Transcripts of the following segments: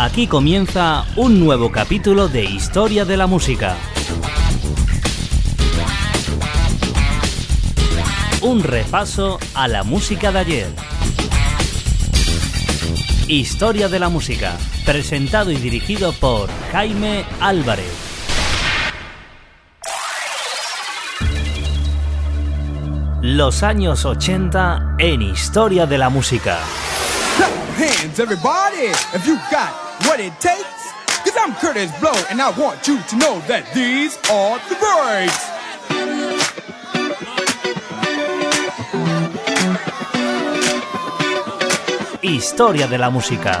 Aquí comienza un nuevo capítulo de Historia de la Música. Un repaso a la música de ayer. Historia de la Música, presentado y dirigido por Jaime Álvarez. Los años 80 en Historia de la Música. What it takes? Cause I'm Curtis Blow and I want you to know that these are the breaks. Historia de la música.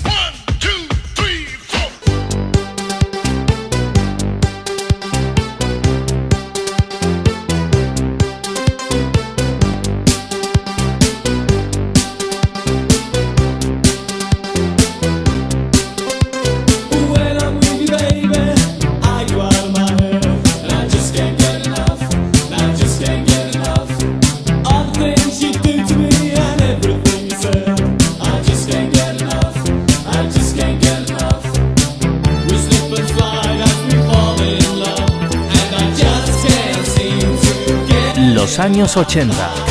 Años 80.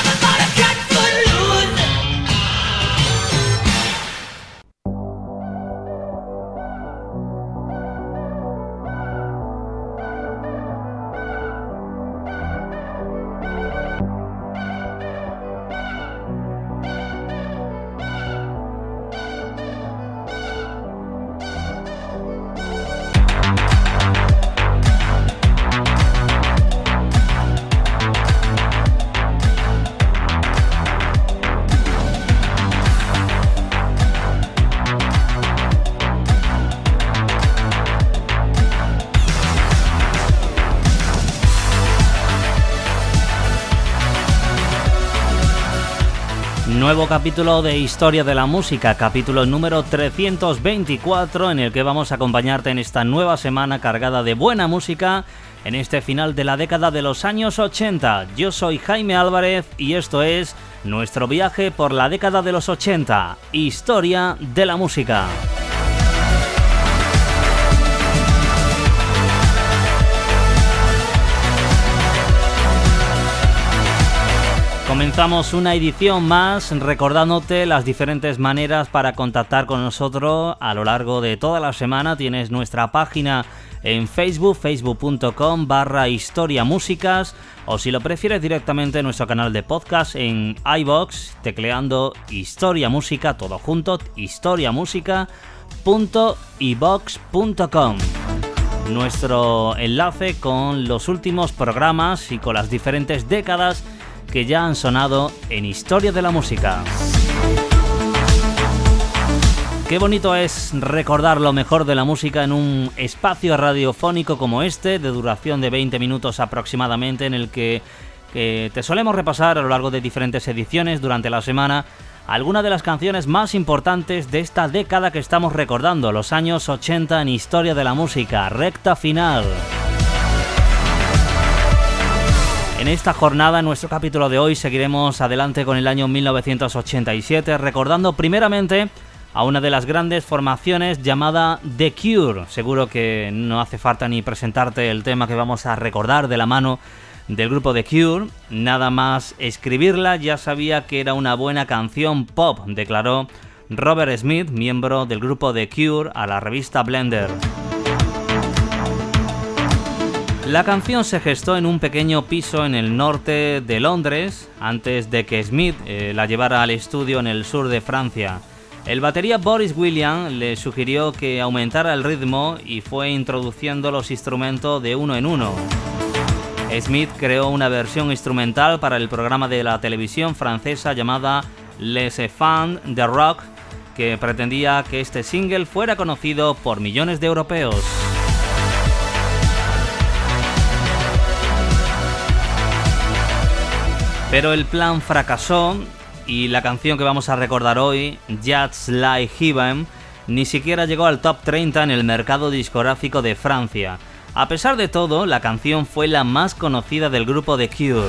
Nuevo capítulo de Historia de la Música, capítulo número 324 en el que vamos a acompañarte en esta nueva semana cargada de buena música en este final de la década de los años 80. Yo soy Jaime Álvarez y esto es nuestro viaje por la década de los 80, Historia de la Música. Comenzamos una edición más recordándote las diferentes maneras para contactar con nosotros a lo largo de toda la semana. Tienes nuestra página en Facebook, facebook.com barra historia músicas o si lo prefieres directamente nuestro canal de podcast en iBox tecleando historia música todo junto historiamúsica.ibox.com. nuestro enlace con los últimos programas y con las diferentes décadas que ya han sonado en Historia de la Música. Qué bonito es recordar lo mejor de la música en un espacio radiofónico como este, de duración de 20 minutos aproximadamente, en el que te solemos repasar a lo largo de diferentes ediciones durante la semana algunas de las canciones más importantes de esta década que estamos recordando, los años 80 en historia de la música, recta final. En esta jornada, en nuestro capítulo de hoy, seguiremos adelante con el año 1987, recordando primeramente a una de las grandes formaciones llamada The Cure. Seguro que no hace falta ni presentarte el tema que vamos a recordar de la mano del grupo The Cure. Nada más escribirla ya sabía que era una buena canción pop, declaró Robert Smith, miembro del grupo The Cure, a la revista Blender. La canción se gestó en un pequeño piso en el norte de Londres antes de que Smith eh, la llevara al estudio en el sur de Francia. El batería Boris William le sugirió que aumentara el ritmo y fue introduciendo los instrumentos de uno en uno. Smith creó una versión instrumental para el programa de la televisión francesa llamada Les Enfants de Rock, que pretendía que este single fuera conocido por millones de europeos. Pero el plan fracasó y la canción que vamos a recordar hoy, Just Like Heaven, ni siquiera llegó al top 30 en el mercado discográfico de Francia. A pesar de todo, la canción fue la más conocida del grupo The Cure.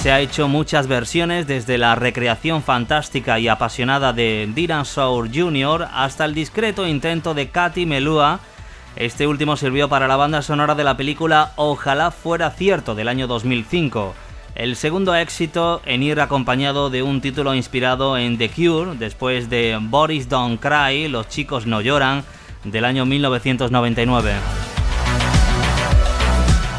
Se ha hecho muchas versiones desde la recreación fantástica y apasionada de Dylan Sour Jr. hasta el discreto intento de Katy Melua. Este último sirvió para la banda sonora de la película Ojalá fuera cierto del año 2005 el segundo éxito en ir acompañado de un título inspirado en The Cure, después de Boris Don't Cry, Los chicos no lloran, del año 1999.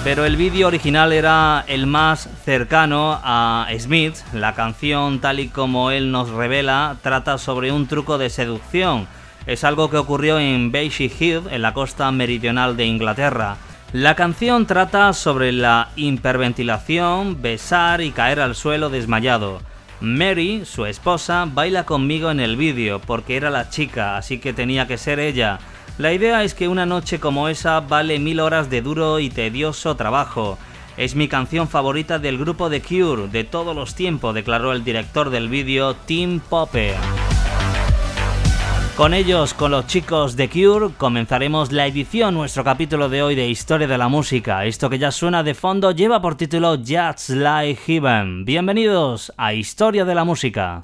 Pero el vídeo original era el más cercano a Smith. La canción, tal y como él nos revela, trata sobre un truco de seducción. Es algo que ocurrió en Beachy Hill, en la costa meridional de Inglaterra. La canción trata sobre la hiperventilación, besar y caer al suelo desmayado. Mary, su esposa, baila conmigo en el vídeo porque era la chica, así que tenía que ser ella. La idea es que una noche como esa vale mil horas de duro y tedioso trabajo. Es mi canción favorita del grupo The Cure de todos los tiempos, declaró el director del vídeo Tim Popper. Con ellos, con los chicos de Cure, comenzaremos la edición, nuestro capítulo de hoy de Historia de la Música. Esto que ya suena de fondo lleva por título Just Like Heaven. Bienvenidos a Historia de la Música.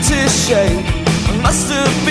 into shape. I must have been.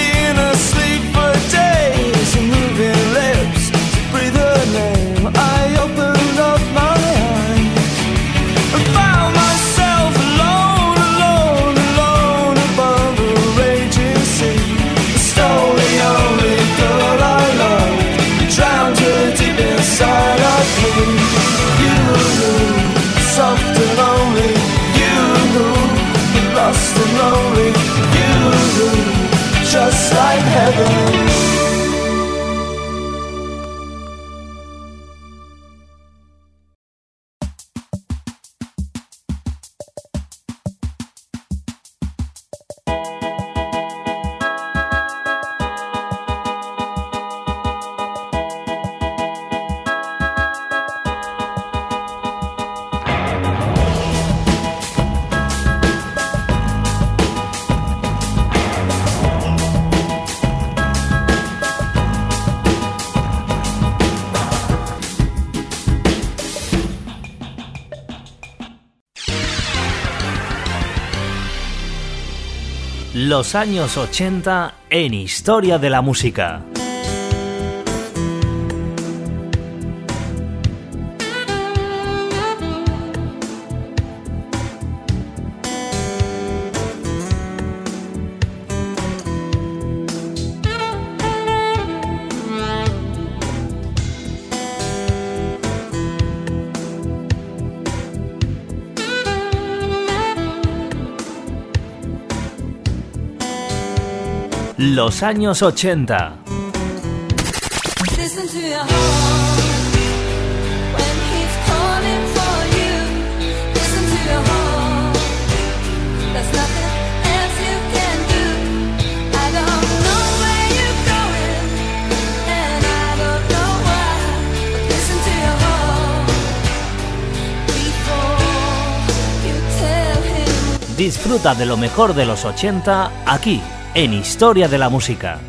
Los años 80 en Historia de la Música. You. Tell him. Disfruta de lo mejor de los 80 aquí, en Historia de la Música.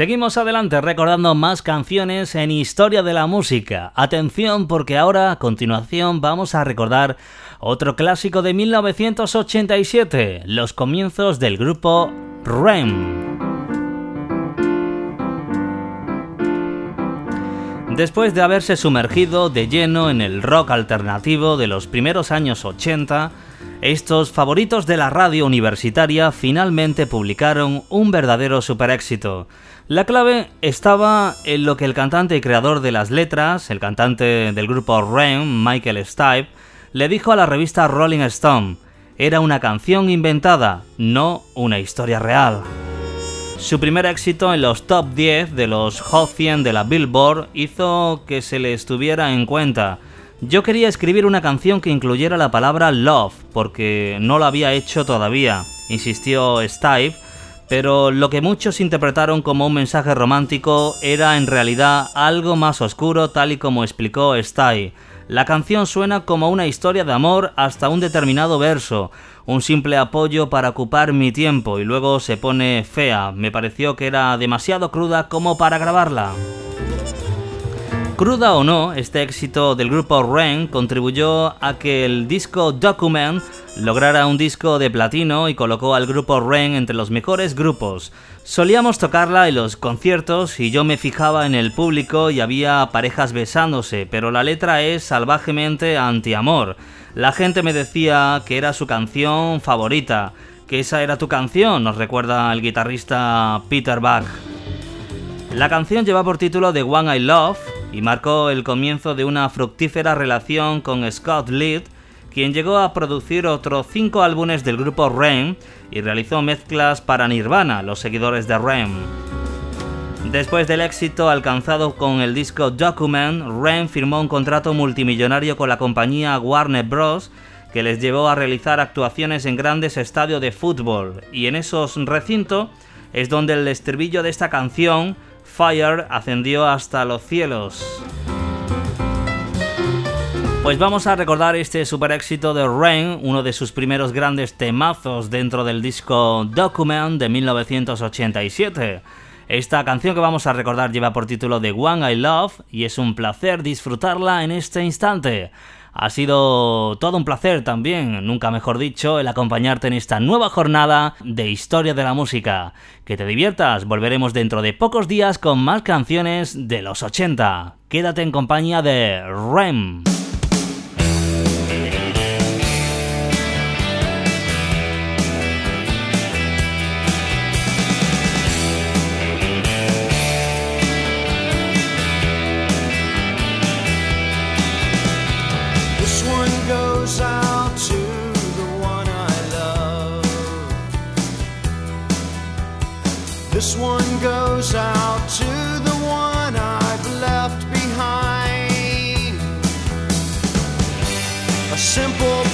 Seguimos adelante recordando más canciones en Historia de la Música. Atención porque ahora a continuación vamos a recordar otro clásico de 1987, los comienzos del grupo REM. Después de haberse sumergido de lleno en el rock alternativo de los primeros años 80, estos favoritos de la radio universitaria finalmente publicaron un verdadero super éxito. La clave estaba en lo que el cantante y creador de las letras, el cantante del grupo REM, Michael Stipe, le dijo a la revista Rolling Stone. Era una canción inventada, no una historia real. Su primer éxito en los top 10 de los Hot 100 de la Billboard hizo que se le estuviera en cuenta. Yo quería escribir una canción que incluyera la palabra love, porque no lo había hecho todavía, insistió Stipe, pero lo que muchos interpretaron como un mensaje romántico era en realidad algo más oscuro tal y como explicó Stipe. La canción suena como una historia de amor hasta un determinado verso, un simple apoyo para ocupar mi tiempo y luego se pone fea. Me pareció que era demasiado cruda como para grabarla. Cruda o no, este éxito del grupo Ren contribuyó a que el disco Document lograra un disco de platino y colocó al grupo Ren entre los mejores grupos. Solíamos tocarla en los conciertos y yo me fijaba en el público y había parejas besándose, pero la letra es salvajemente anti-amor. La gente me decía que era su canción favorita, que esa era tu canción, nos recuerda el guitarrista Peter Bach. La canción lleva por título The One I Love y marcó el comienzo de una fructífera relación con Scott Litt, quien llegó a producir otros cinco álbumes del grupo Rem y realizó mezclas para Nirvana, los seguidores de Rem. Después del éxito alcanzado con el disco Document, Rem firmó un contrato multimillonario con la compañía Warner Bros. que les llevó a realizar actuaciones en grandes estadios de fútbol, y en esos recintos es donde el estribillo de esta canción, Fire, ascendió hasta los cielos. Pues vamos a recordar este super éxito de Rain, uno de sus primeros grandes temazos dentro del disco Document de 1987. Esta canción que vamos a recordar lleva por título The One I Love y es un placer disfrutarla en este instante. Ha sido todo un placer también, nunca mejor dicho, el acompañarte en esta nueva jornada de historia de la música. Que te diviertas, volveremos dentro de pocos días con más canciones de los 80. Quédate en compañía de Rem. This one goes out to the one I've left behind. A simple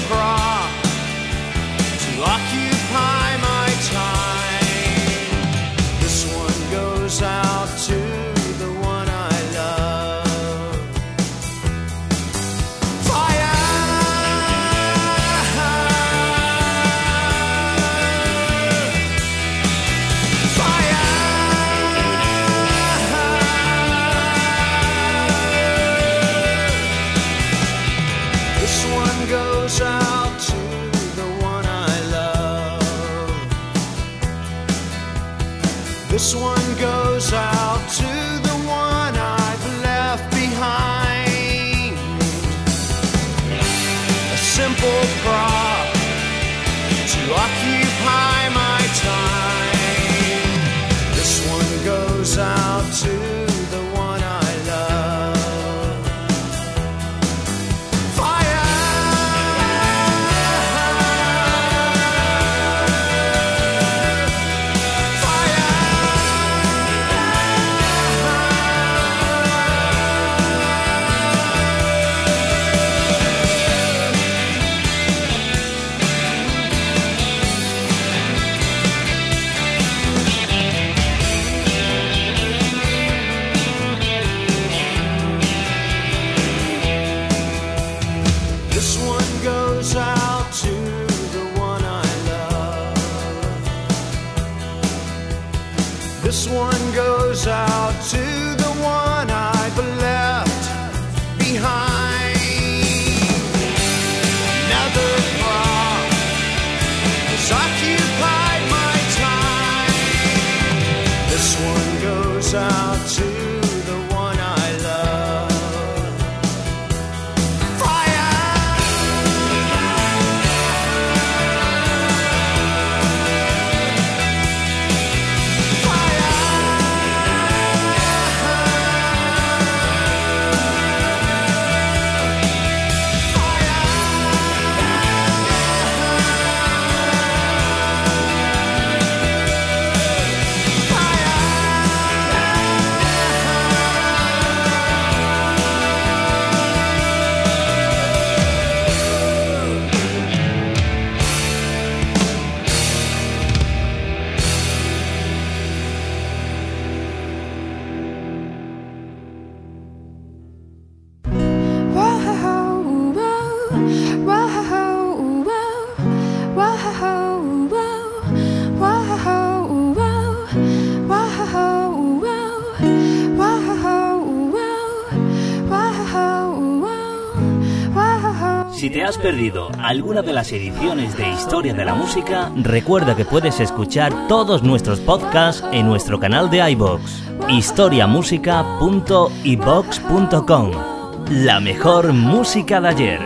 out to has perdido alguna de las ediciones de Historia de la Música, recuerda que puedes escuchar todos nuestros podcasts en nuestro canal de iBox, historiamusica.ibox.com. La mejor música de ayer.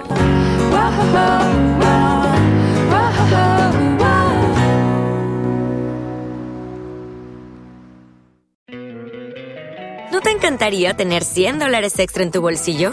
¿No te encantaría tener 100 dólares extra en tu bolsillo?